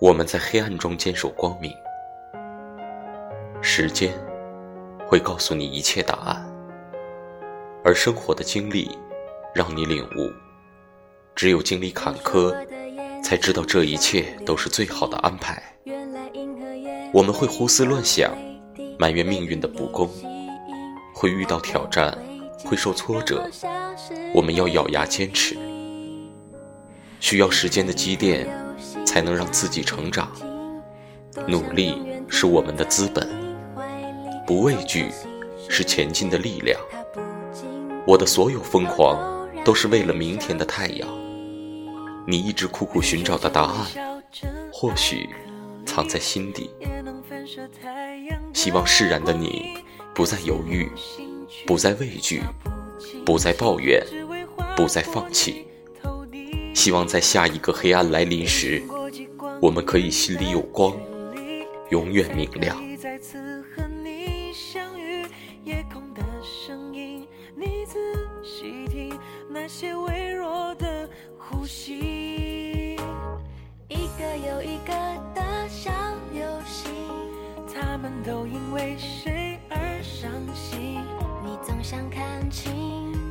我们在黑暗中坚守光明。时间会告诉你一切答案。而生活的经历让你领悟只有经历坎坷才知道这一切都是最好的安排。我们会胡思乱想埋怨命运的不公会遇到挑战会受挫折。我们要咬牙坚持需要时间的积淀，才能让自己成长。努力是我们的资本，不畏惧是前进的力量。我的所有疯狂，都是为了明天的太阳。你一直苦苦寻找的答案，或许藏在心底。希望释然的你，不再犹豫，不再畏惧，不再抱怨，不再放弃。希望在下一个黑暗来临时，我们可以心里有光，永远明亮。那些微弱的呼吸，一个又一个的小游戏，他们都因为谁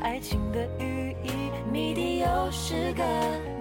爱情的寓意，谜底又是个。